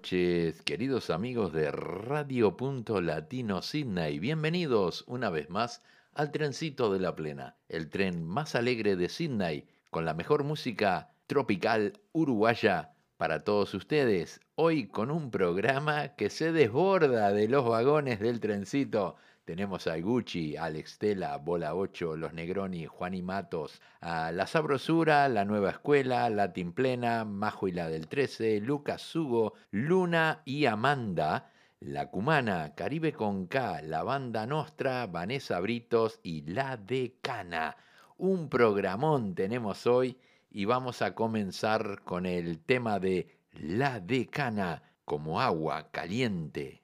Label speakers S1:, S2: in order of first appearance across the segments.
S1: noches, queridos amigos de Radio Punto Latino Sydney. Bienvenidos una vez más al trencito de la plena, el tren más alegre de Sydney, con la mejor música tropical uruguaya para todos ustedes. Hoy con un programa que se desborda de los vagones del trencito. Tenemos a Gucci, Alex Tela, Bola 8, Los Negroni, Juan y Matos, a La Sabrosura, La Nueva Escuela, Latin Plena, Majo y la del 13, Lucas Hugo, Luna y Amanda, La Cumana, Caribe con K, La Banda Nostra, Vanessa Britos y La Decana. Un programón tenemos hoy y vamos a comenzar con el tema de La Decana como agua caliente.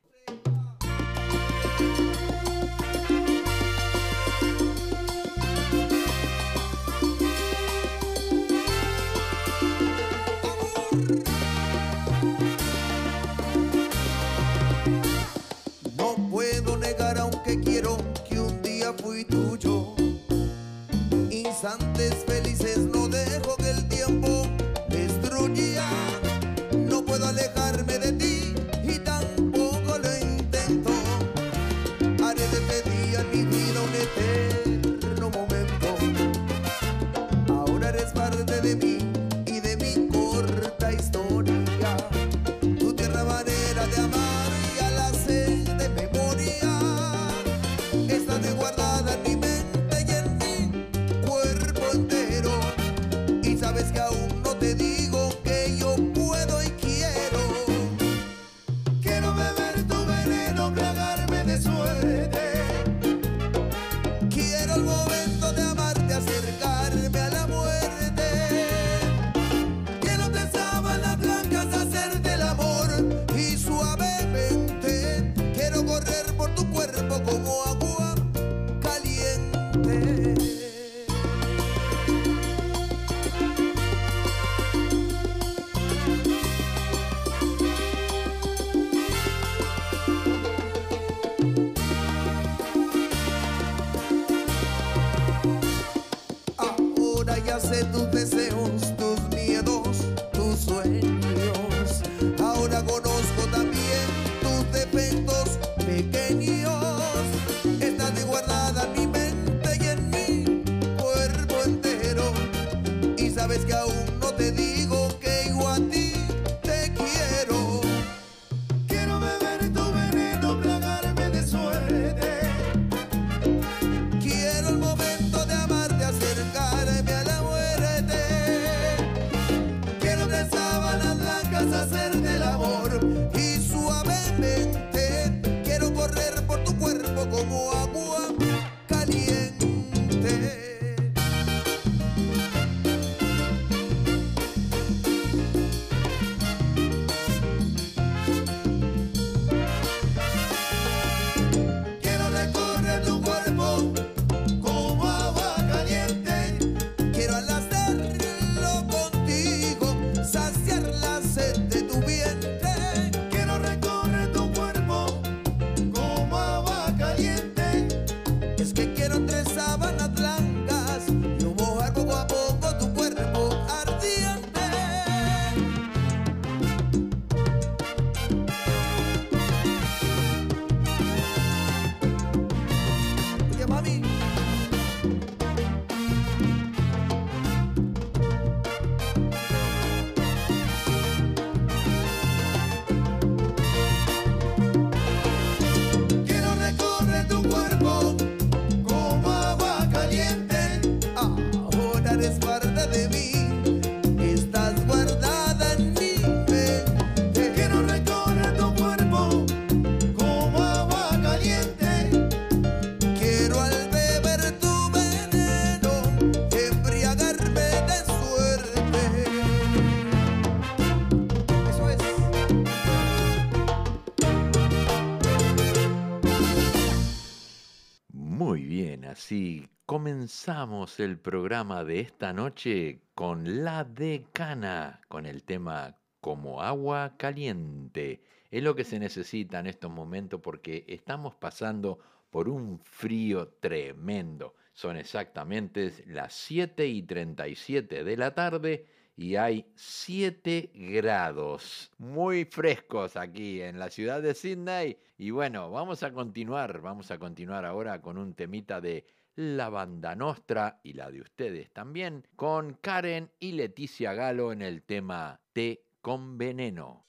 S1: Así comenzamos el programa de esta noche con La Decana, con el tema Como agua caliente. Es lo que se necesita en estos momentos porque estamos pasando por un frío tremendo. Son exactamente las 7 y 37 de la tarde y hay 7 grados muy frescos aquí en la ciudad de Sydney. Y bueno, vamos a continuar, vamos a continuar ahora con un temita de la banda Nostra y la de ustedes también, con Karen y Leticia Galo en el tema Té con veneno.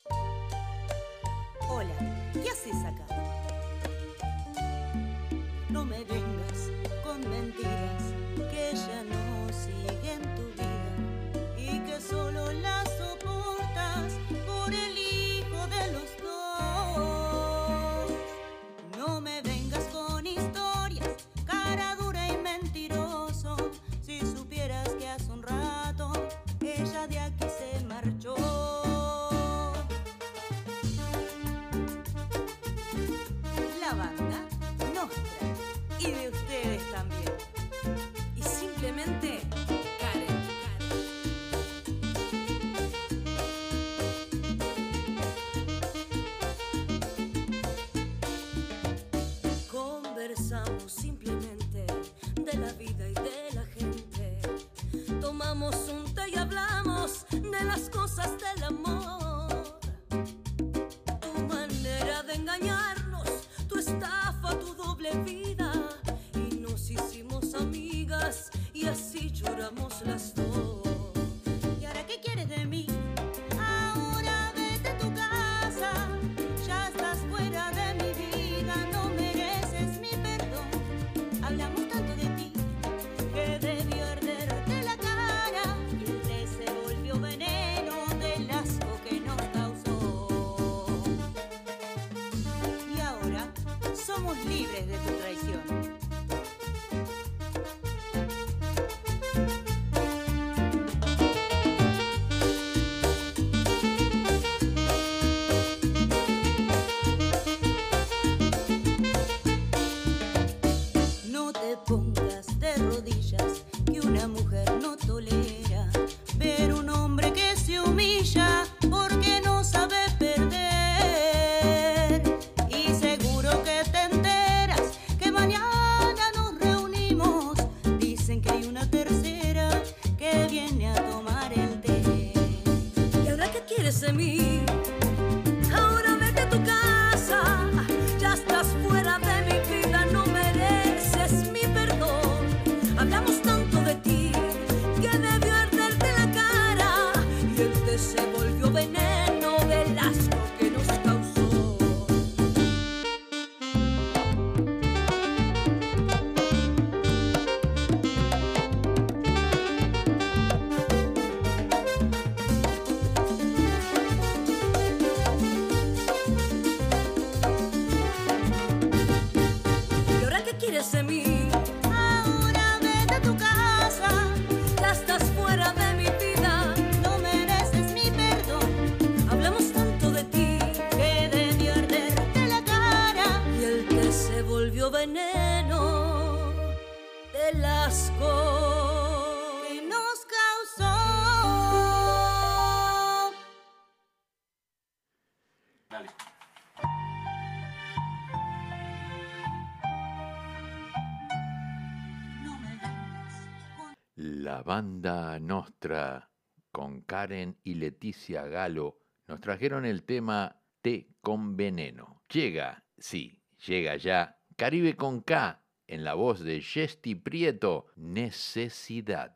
S2: Hola, ¿qué haces acá? No me y de la gente. Tomamos un té y hablamos de las cosas del amor. Tu manera de engañarnos, tu estafa, tu doble vida. Y nos hicimos amigas y así lloramos las
S1: banda Nostra con Karen y Leticia Galo nos trajeron el tema Té con veneno. Llega, sí, llega ya Caribe con K en la voz de Jesti Prieto, Necesidad.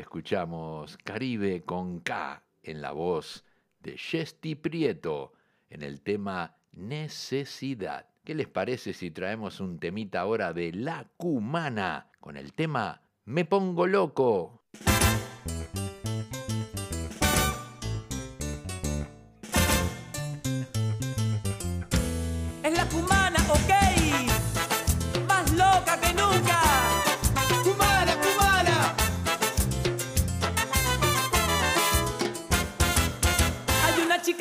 S1: Escuchamos Caribe con K en la voz de Chesty Prieto en el tema Necesidad. ¿Qué les parece si traemos un temita ahora de La Cumana con el tema Me Pongo Loco?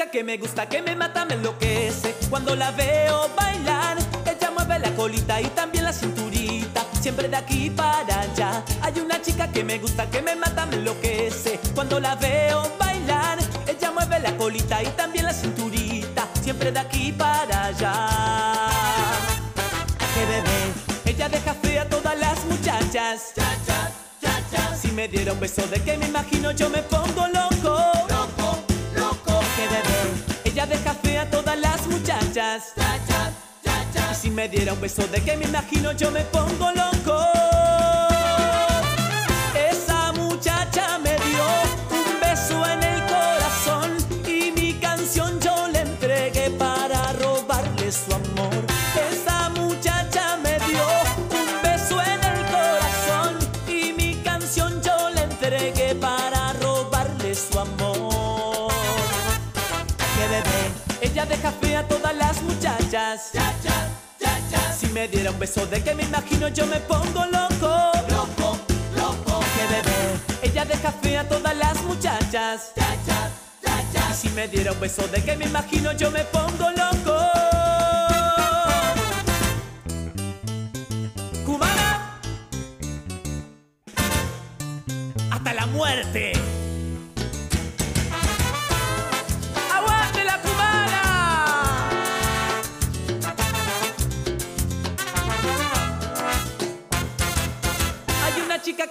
S3: Que me gusta, que me mata, me enloquece. Cuando la veo bailar Ella mueve la colita y también la cinturita. Siempre de aquí para allá. Hay una chica que me gusta, que me mata, me enloquece. Cuando la veo bailar Ella mueve la colita y también la cinturita. Siempre de aquí para allá. Que bebé Ella deja fea a todas las muchachas.
S4: Cha cha, cha cha,
S3: Si me diera un beso de que me imagino yo me pongo me diera un beso de que me imagino, yo me pongo loco. Diera un beso de que me imagino, yo me pongo loco.
S4: loco, loco,
S3: Que bebé. Ella deja fea a todas las muchachas.
S4: cha cha, cha
S3: Y si me diera un beso de que me imagino, yo me pongo loco. Cubana. Hasta la muerte.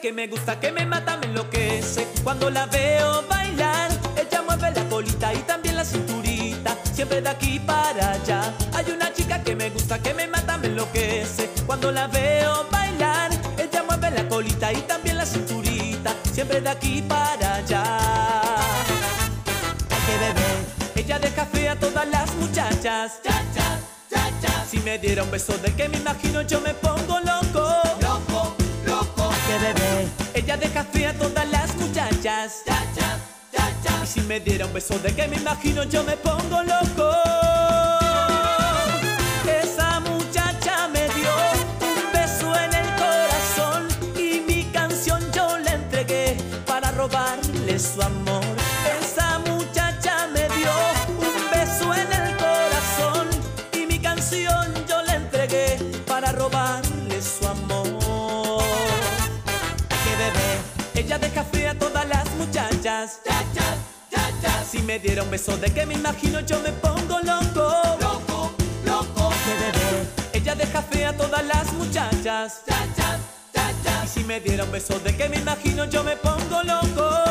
S3: Que me gusta, que me mata, me enloquece. Cuando la veo bailar, ella mueve la colita y también la cinturita. Siempre de aquí para allá. Hay una chica que me gusta, que me mata, me enloquece. Cuando la veo bailar, ella mueve la colita y también la cinturita. Siempre de aquí para allá. Ay, que ella deja fea a todas las muchachas.
S4: Cha cha, cha cha,
S3: Si me diera un beso de que me imagino, yo me pongo me diera un beso de que me imagino, yo me pongo loco. Diera un beso de que me imagino yo me pongo loco.
S5: Loco, loco.
S3: Bebé, ella deja fea a todas las muchachas.
S5: Chachas, chachas.
S3: Y si me diera un beso de que me imagino yo me pongo loco.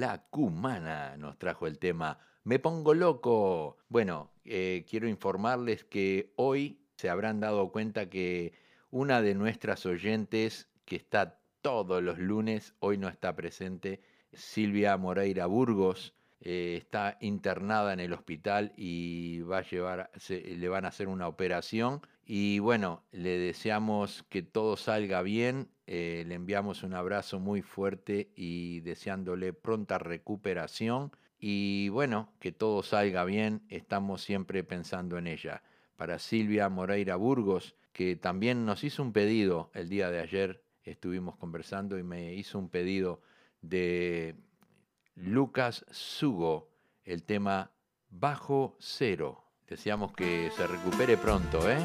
S6: La cumana nos trajo el tema Me pongo loco. Bueno, eh, quiero informarles que hoy se habrán dado cuenta que una de nuestras oyentes, que está todos los lunes, hoy no está presente, Silvia Moreira Burgos, eh, está internada en el hospital y va a llevar, se- le van a hacer una operación. Y bueno, le deseamos que todo salga bien. eh, le enviamos un abrazo muy fuerte y deseándole pronta recuperación. Y bueno, que todo salga bien. Estamos siempre pensando en ella. Para Silvia Moreira Burgos, que también nos hizo un pedido el día de ayer, estuvimos conversando y me hizo un pedido de Lucas Sugo, el tema Bajo Cero. Deseamos que se recupere pronto, ¿eh?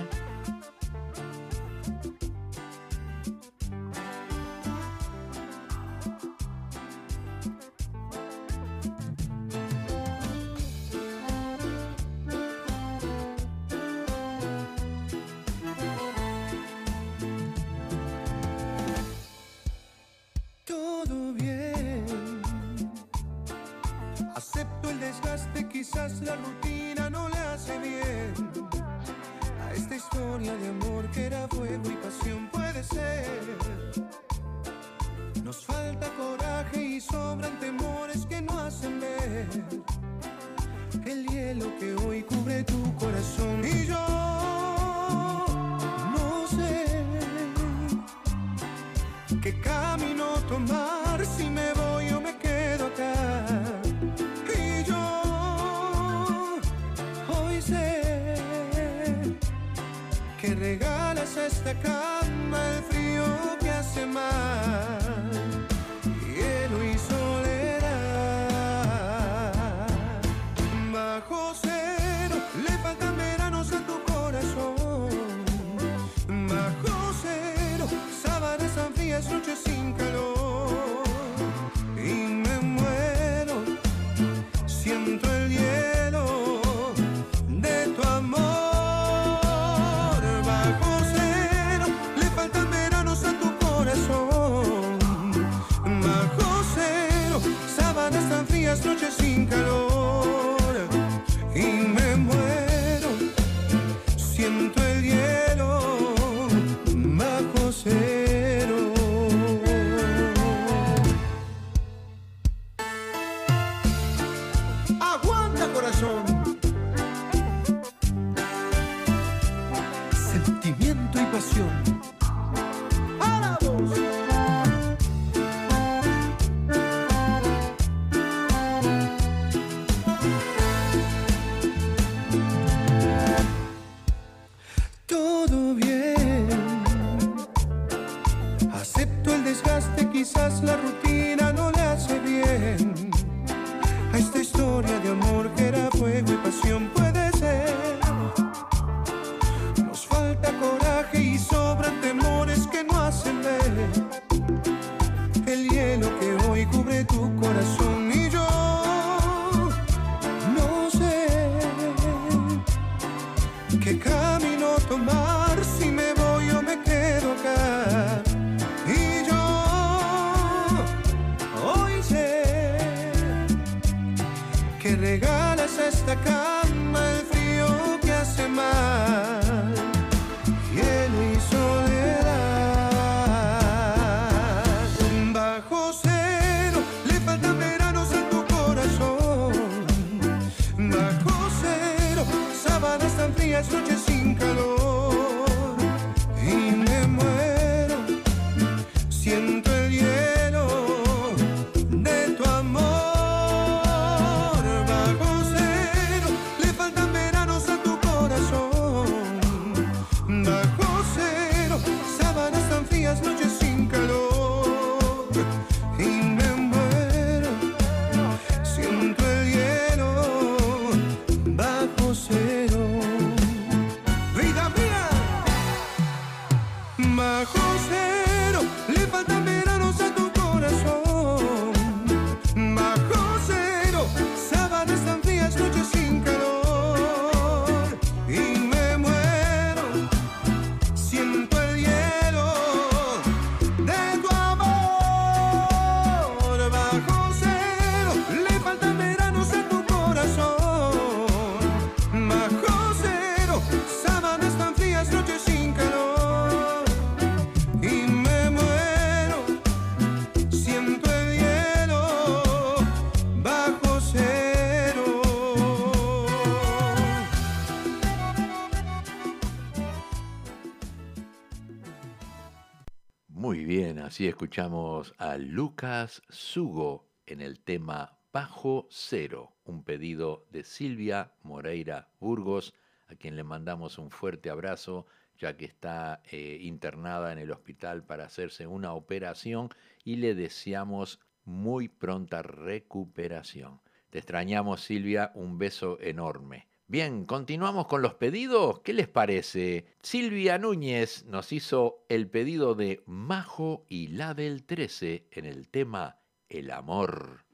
S7: Escuchamos a Lucas Sugo en el tema Bajo Cero, un pedido de Silvia Moreira Burgos, a quien le mandamos un fuerte abrazo, ya que está eh, internada en el hospital para hacerse una operación y le deseamos muy pronta recuperación. Te extrañamos Silvia, un beso enorme. Bien, continuamos con los pedidos. ¿Qué les parece? Silvia Núñez nos hizo el pedido de Majo y la del 13 en el tema El amor.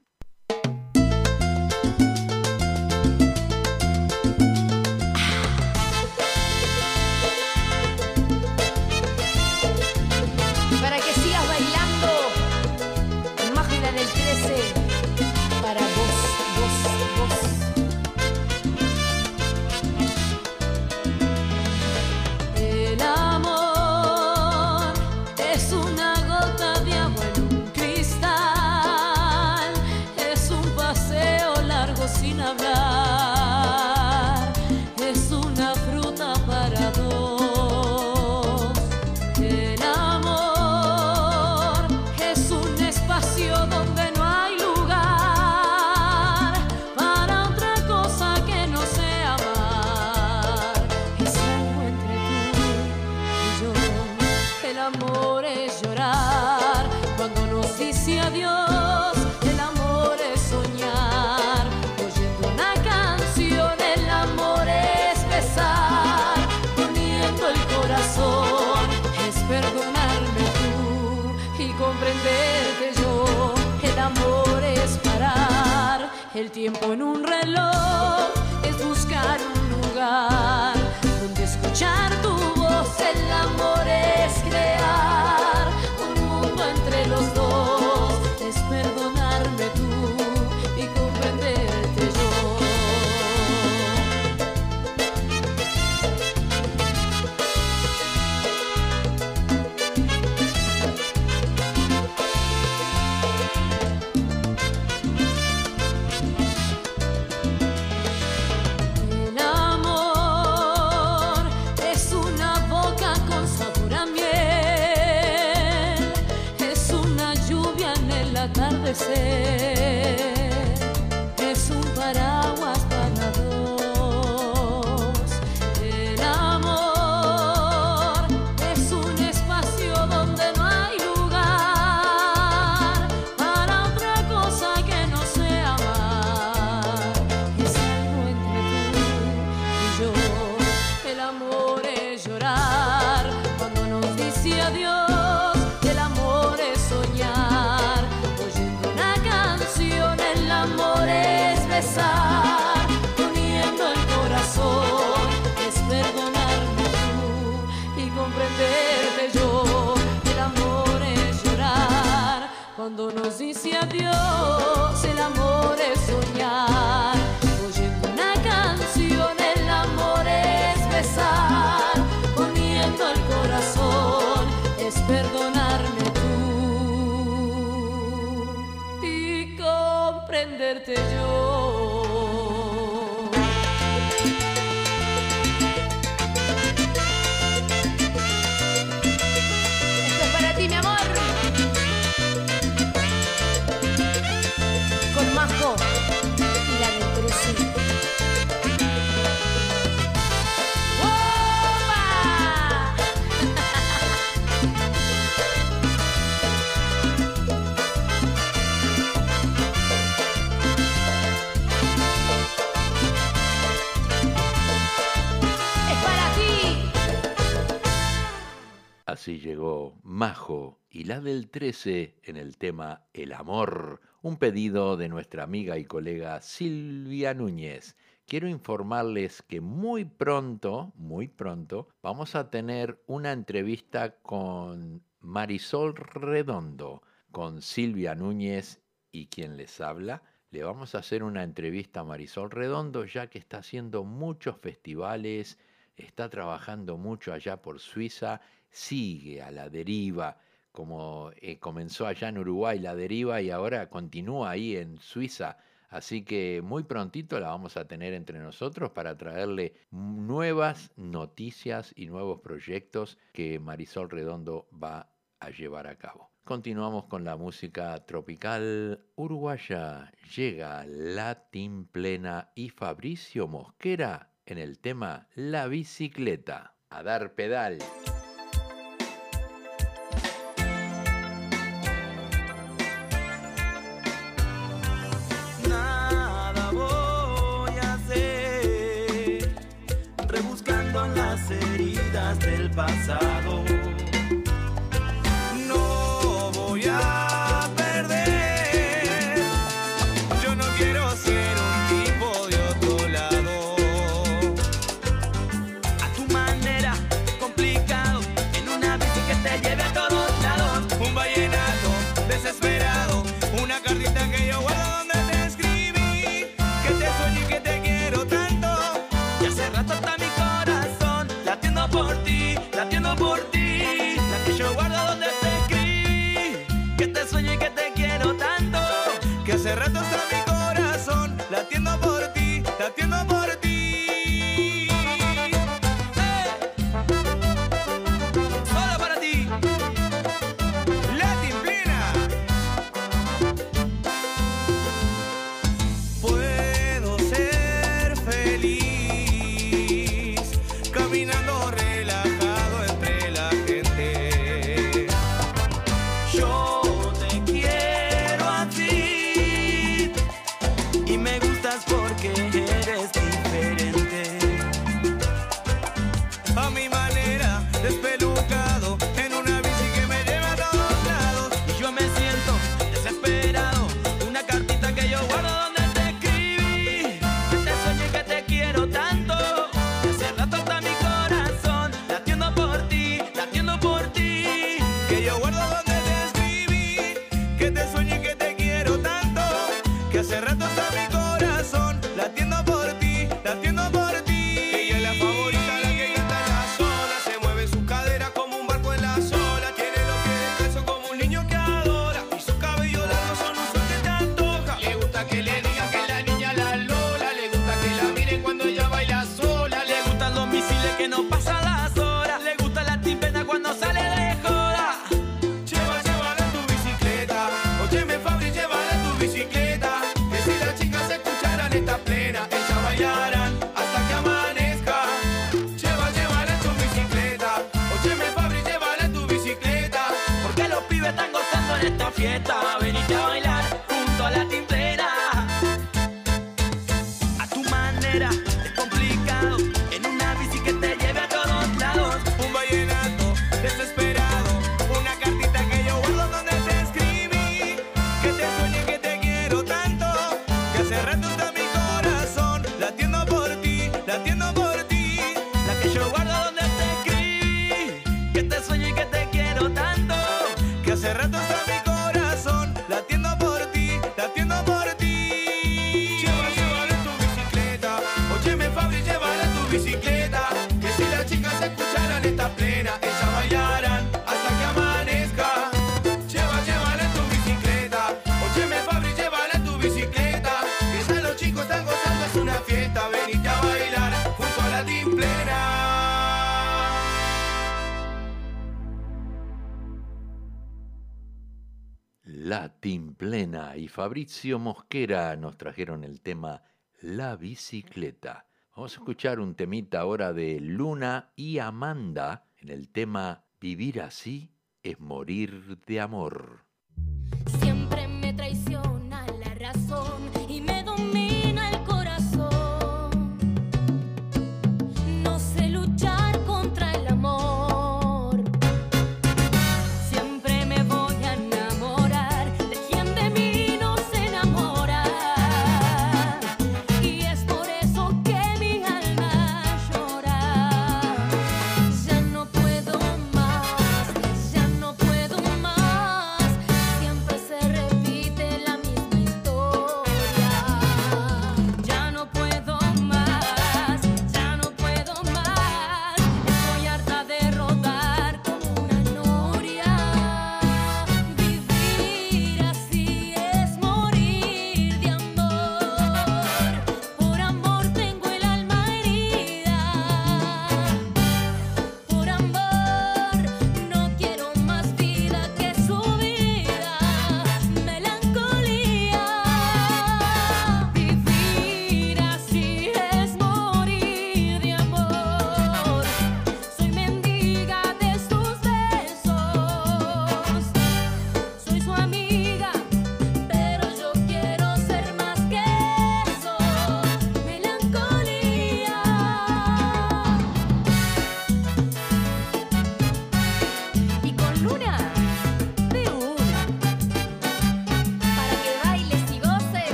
S1: 13 en el
S7: tema El amor, un pedido de nuestra amiga y colega Silvia Núñez. Quiero informarles que muy pronto, muy pronto, vamos a tener una entrevista con Marisol Redondo, con Silvia Núñez y quien les habla. Le vamos a hacer una entrevista a Marisol Redondo, ya que está haciendo muchos festivales, está trabajando mucho allá por Suiza, sigue a la deriva, como eh, comenzó allá en Uruguay la deriva y ahora continúa ahí en Suiza. Así que muy prontito la vamos a tener entre nosotros para traerle nuevas noticias y nuevos proyectos que Marisol Redondo va
S1: a llevar a cabo. Continuamos con la música tropical uruguaya. Llega Latin Plena y Fabricio Mosquera en el tema La bicicleta. A dar pedal.
S8: pasado.
S1: Fabrizio Mosquera nos trajeron el tema La bicicleta. Vamos a escuchar un temita ahora de Luna y Amanda en el tema Vivir así es morir de amor.
S7: Siempre me traiciona la razón.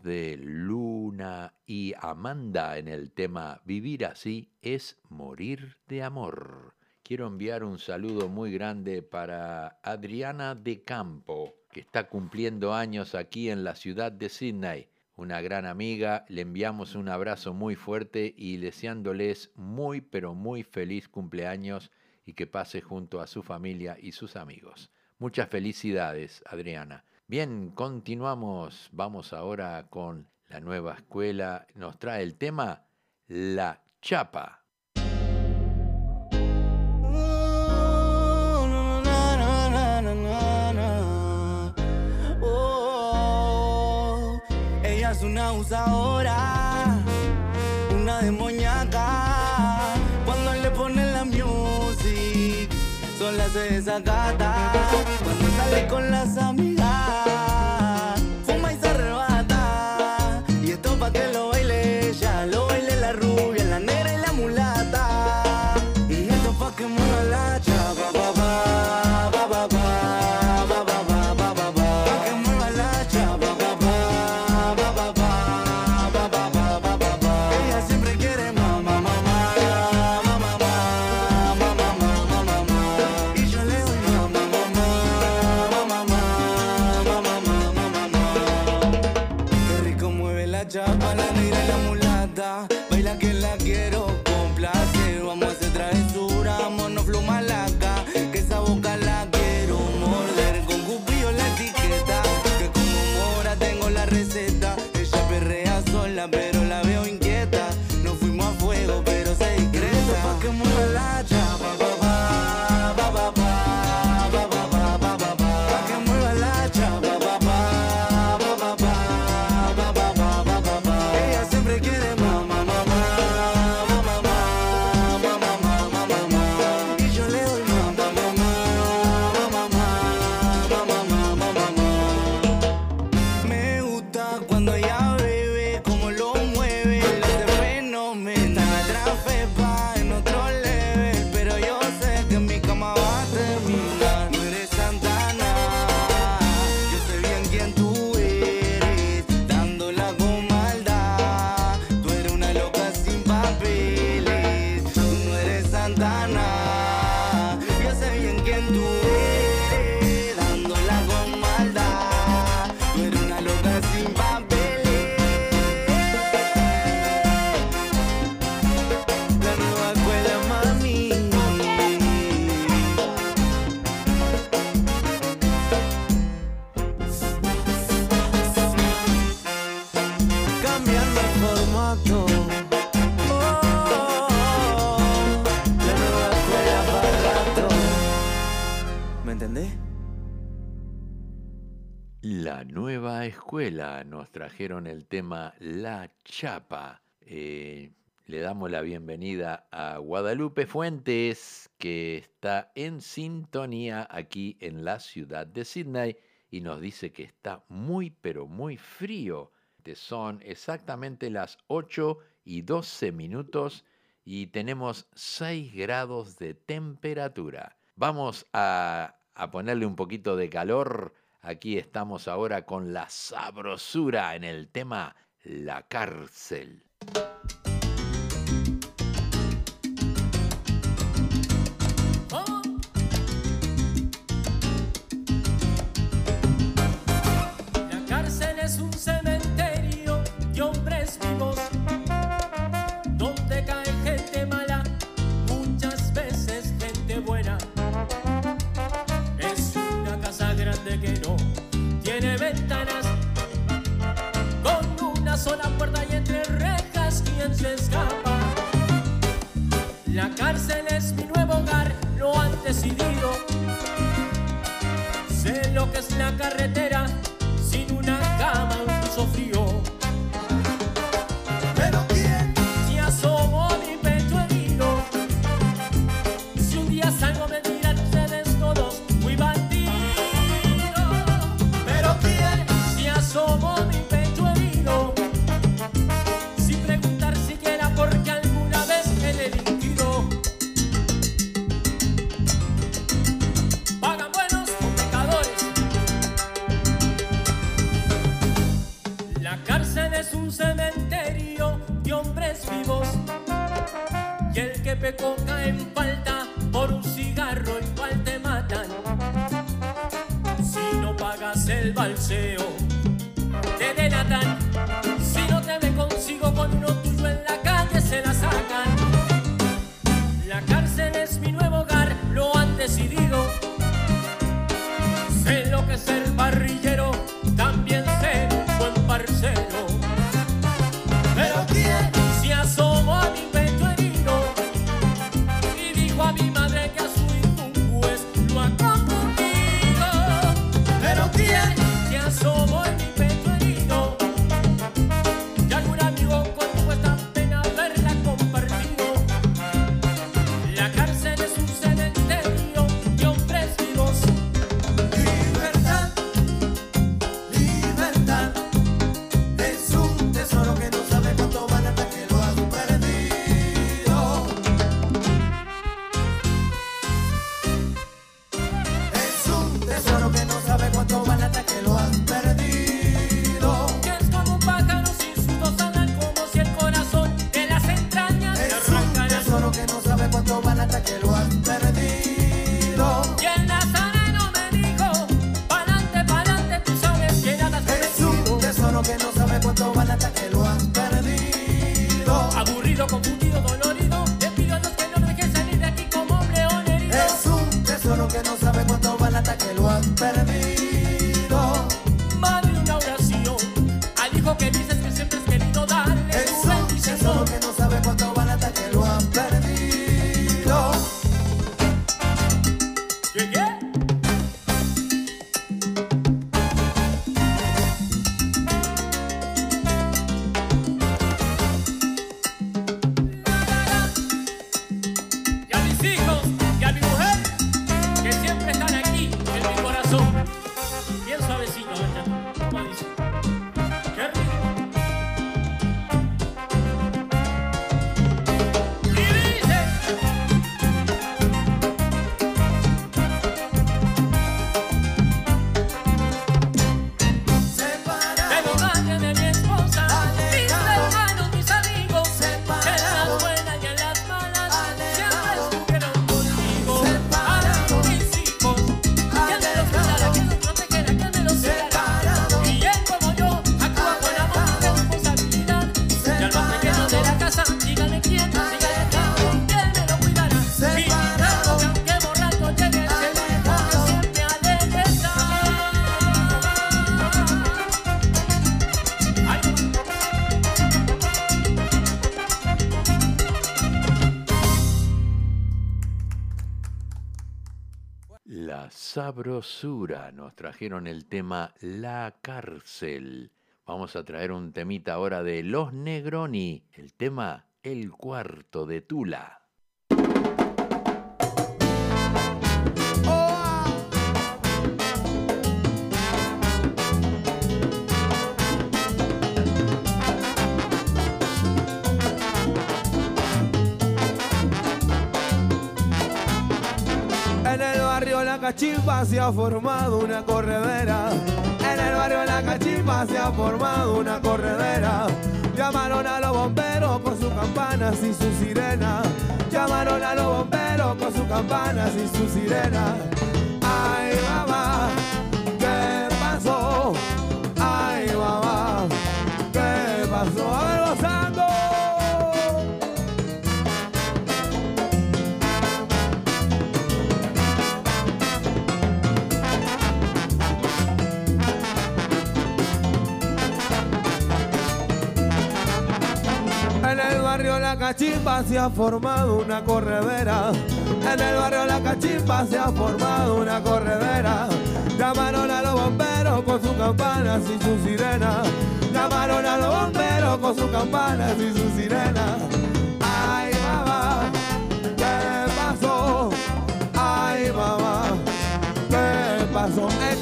S7: De
S1: Luna y Amanda en el tema Vivir así es morir de amor. Quiero enviar un saludo muy grande para Adriana de Campo, que está cumpliendo años aquí en la ciudad de Sydney. Una gran amiga, le enviamos un abrazo muy fuerte y deseándoles muy pero muy feliz cumpleaños y que pase junto a su familia y sus amigos. Muchas felicidades, Adriana. Bien, continuamos. Vamos ahora con la nueva escuela. Nos trae el tema La Chapa.
S8: Oh, es una abusadora, una demoníaca. Cuando le ponen la music, sola se desacata. Cuando sale con las amigas, nos
S1: trajeron el tema La Chapa. Eh, le damos la bienvenida a Guadalupe Fuentes, que está en sintonía aquí en la ciudad de Sydney y nos dice que está muy, pero muy frío. Son exactamente las 8 y 12 minutos y tenemos 6 grados de temperatura. Vamos a ponerle un poquito de calor. Aquí estamos ahora con la sabrosura en el tema La cárcel.
S9: Sola puerta y entre rejas quien se escapa. La cárcel es mi nuevo hogar, lo han decidido. Sé lo que es la carretera La
S1: sabrosura. Nos trajeron el tema La cárcel. Vamos a traer un temita ahora de Los Negroni. El tema El cuarto de Tula.
S10: Cachimba se ha formado una corredera. En el barrio de la Cachimba se ha formado una corredera. Llamaron a los bomberos con sus campanas y sus sirenas. Llamaron a los bomberos con sus campanas y sus sirenas. Cachimba se ha formado una corredera. En el barrio La Cachimba se ha formado una corredera. Llamaron a los bomberos con sus campanas y sus sirenas. Llamaron a los bomberos con sus campanas y sus sirenas. Ay, mamá, ¿qué pasó? Ay, mamá, ¿qué pasó? ¿En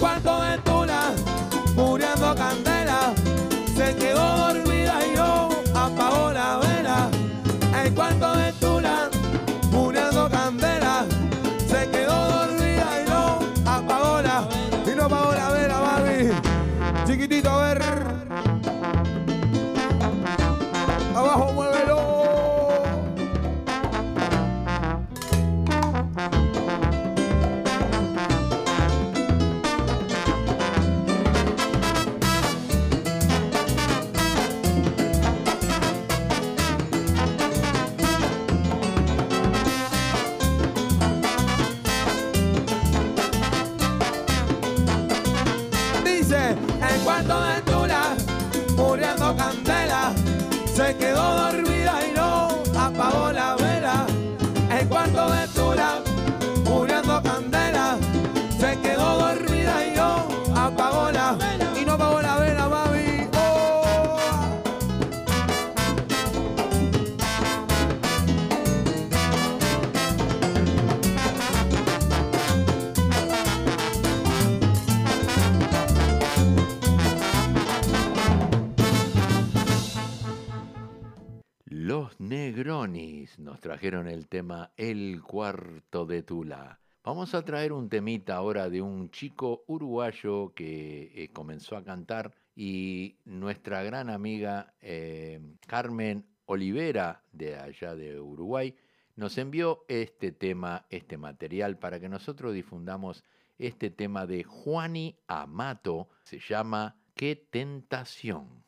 S10: de Tula.
S1: Vamos a traer un temita ahora de un chico uruguayo que eh, comenzó a cantar y nuestra gran amiga eh, Carmen Olivera de allá de Uruguay nos envió este tema, este material para que nosotros difundamos este tema de Juani Amato, se llama Qué tentación.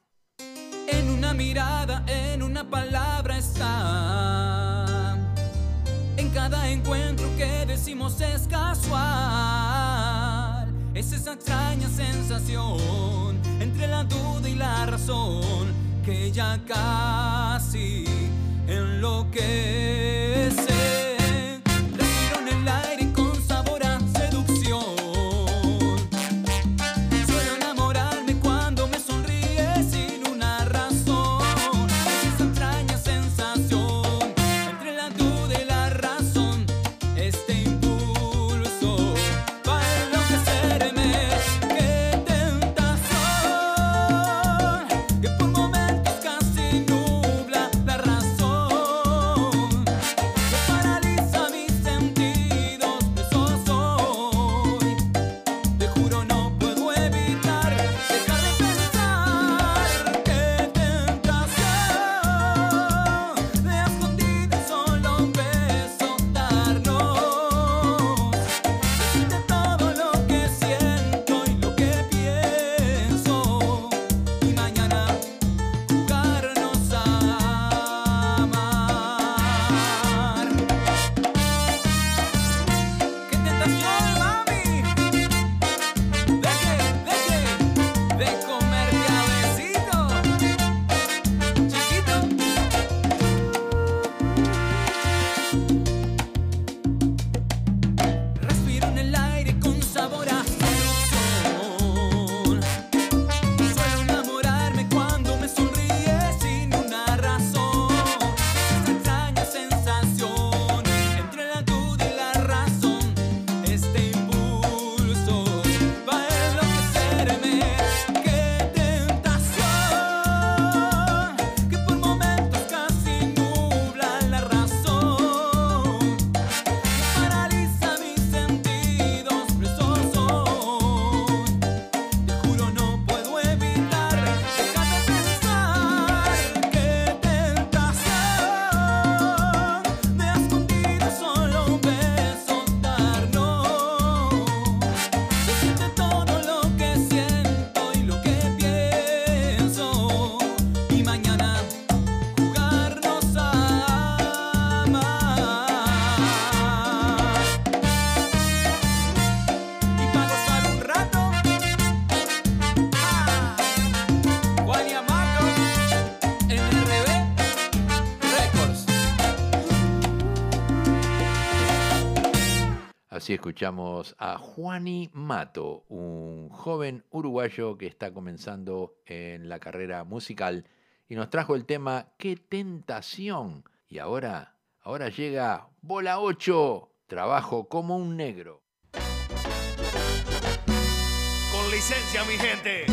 S11: En una mirada, en una palabra está cada encuentro que decimos es casual. Es esa extraña sensación entre la duda y la razón que ya casi enloquece.
S1: Escuchamos a Juani Mato, un joven uruguayo que está comenzando en la carrera musical y nos trajo el tema Qué tentación. Y ahora, ahora llega Bola 8, trabajo como un negro.
S12: Con licencia, mi gente.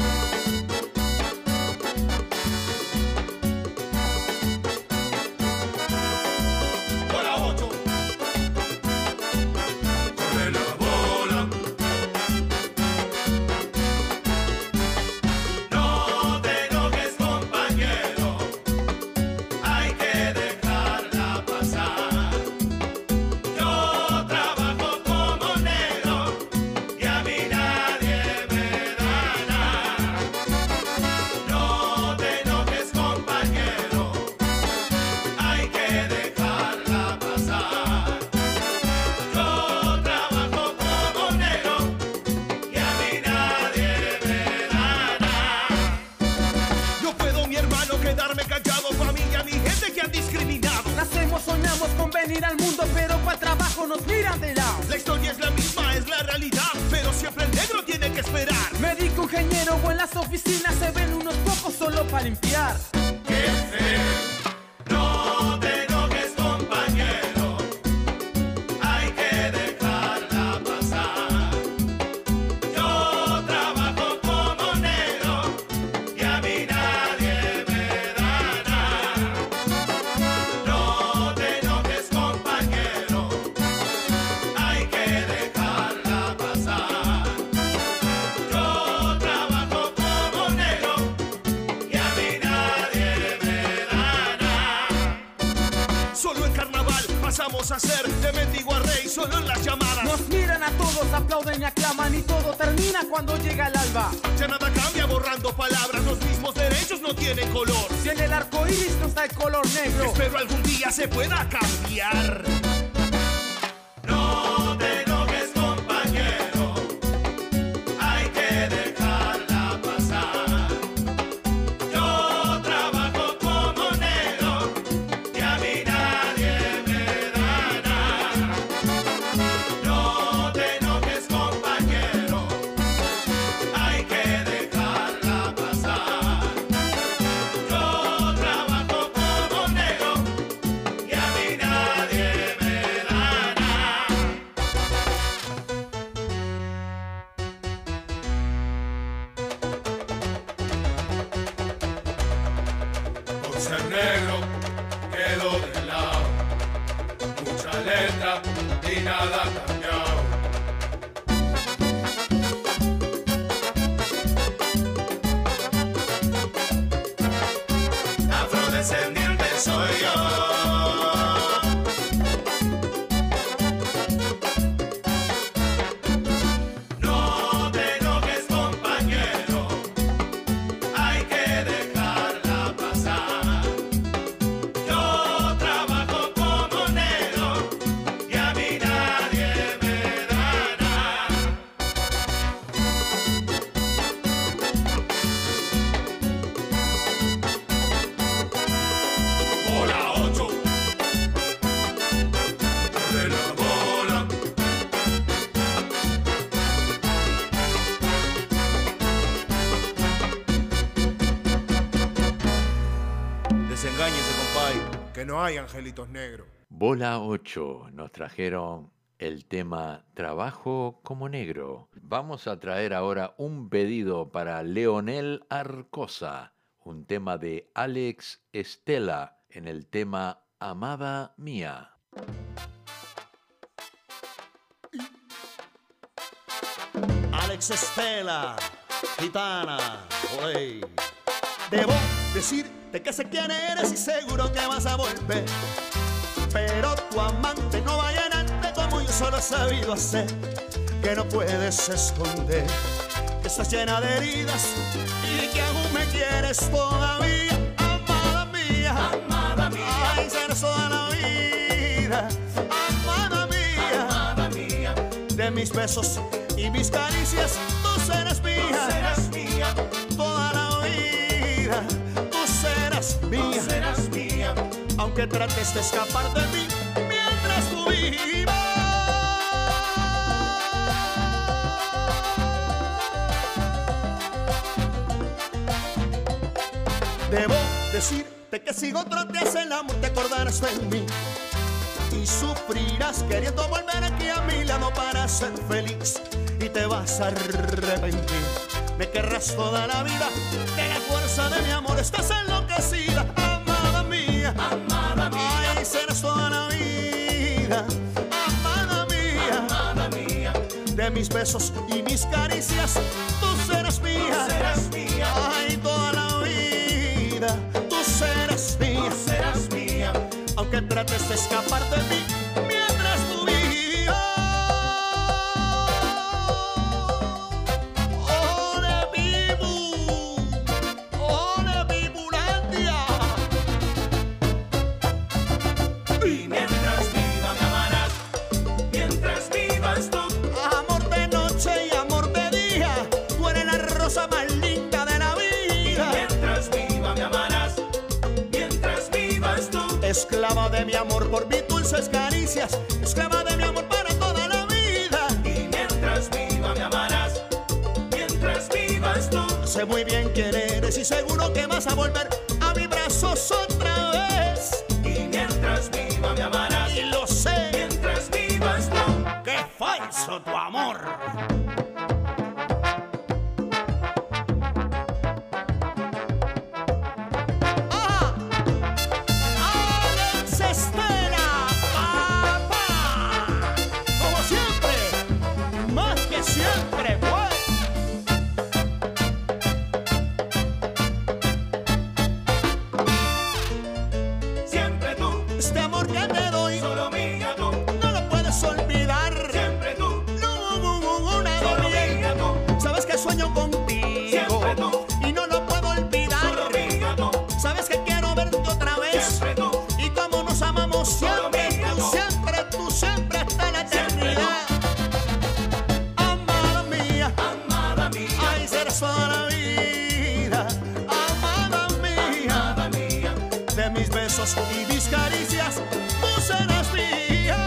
S13: Venir al mundo, pero para trabajo nos miran de lado.
S12: La historia es la misma, es la realidad, pero siempre el negro tiene que esperar.
S13: Médico, ingeniero o en las oficinas se ven unos pocos solo para limpiar.
S12: No
S13: cuando llega el alba.
S12: Ya nada cambia borrando palabras, los mismos derechos no tienen color.
S13: Si en el arco iris no está el color negro.
S12: Espero algún día se pueda cambiar. Hay
S14: angelitos negros.
S1: Bola 8 nos trajeron el tema Trabajo como negro. Vamos a traer ahora un pedido para Leonel Arcosa, un tema de Alex Estela en el tema Amada Mía.
S15: Alex Estela, gitana, oye. Debo decirte que sé quién eres y seguro que vas a volver. Pero tu amante no vaya adelante como yo solo he sabido hacer. Que no puedes esconder que estás llena de heridas y que aún me quieres todavía. Amada mía, amada mía, ay, serás toda la vida. Amada mía, amada mía, de mis besos y mis caricias, tú serás mía. serás serás mía. serás mía. Aunque trates de escapar de mí mientras tú vivas. Debo decirte que si otro te hace el amor te acordarás de mí y sufrirás queriendo volver aquí a mi lado para ser feliz y te vas a arrepentir. Me querrás toda la vida, de la fuerza de mi amor estás enloquecida, amada mía, amada mía. Ay, serás toda la vida, amada mía, amada mía. De mis besos y mis caricias, tú serás mía, serás mía. Ay, toda la vida, tú serás mía, serás mía. Aunque trates de escapar de mí de mi amor por mi dulce dulces caricias, esclava de mi amor para toda la vida.
S12: Y mientras viva me amarás, mientras vivas tú.
S15: Sé muy bien quién eres y seguro que vas a volver a mis brazos otra vez.
S12: Y mientras viva me amarás,
S15: Y lo sé,
S12: mientras vivas tú.
S15: qué falso tu amor. Besos y mis caricias, tú serás mía.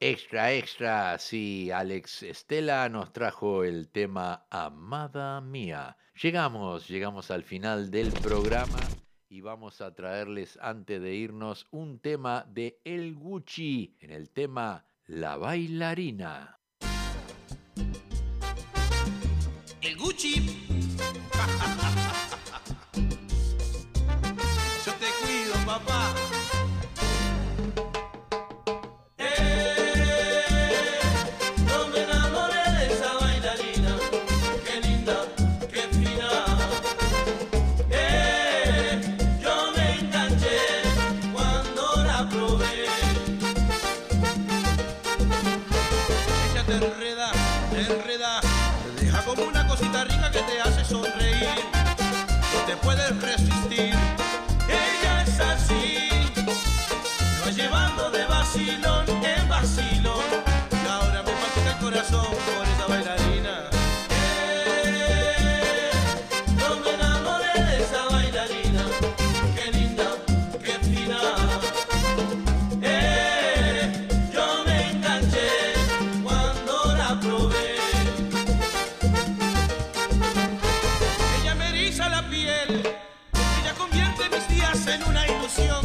S15: Extra,
S1: extra, sí, Alex Estela nos trajo el tema Amada Mía. Llegamos, llegamos al final del programa y vamos a traerles antes de irnos un tema de El Gucci en el tema La bailarina.
S16: El Gucci. Yo te cuido, papá.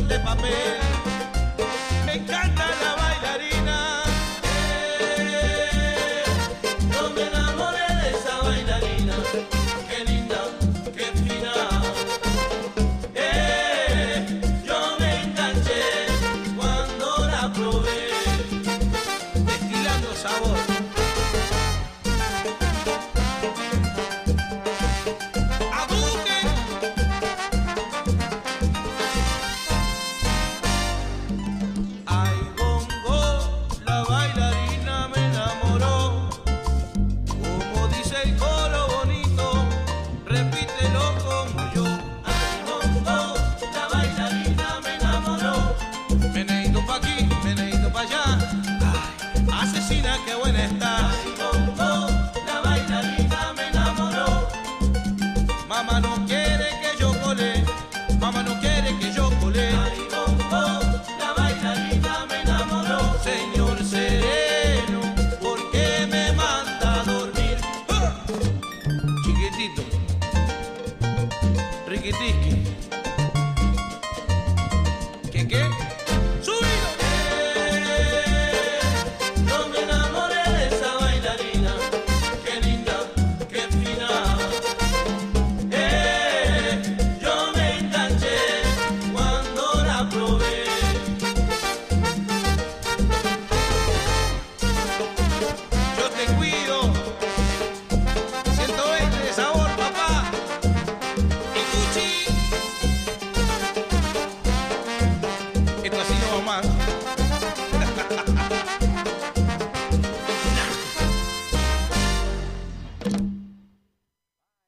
S16: De papel.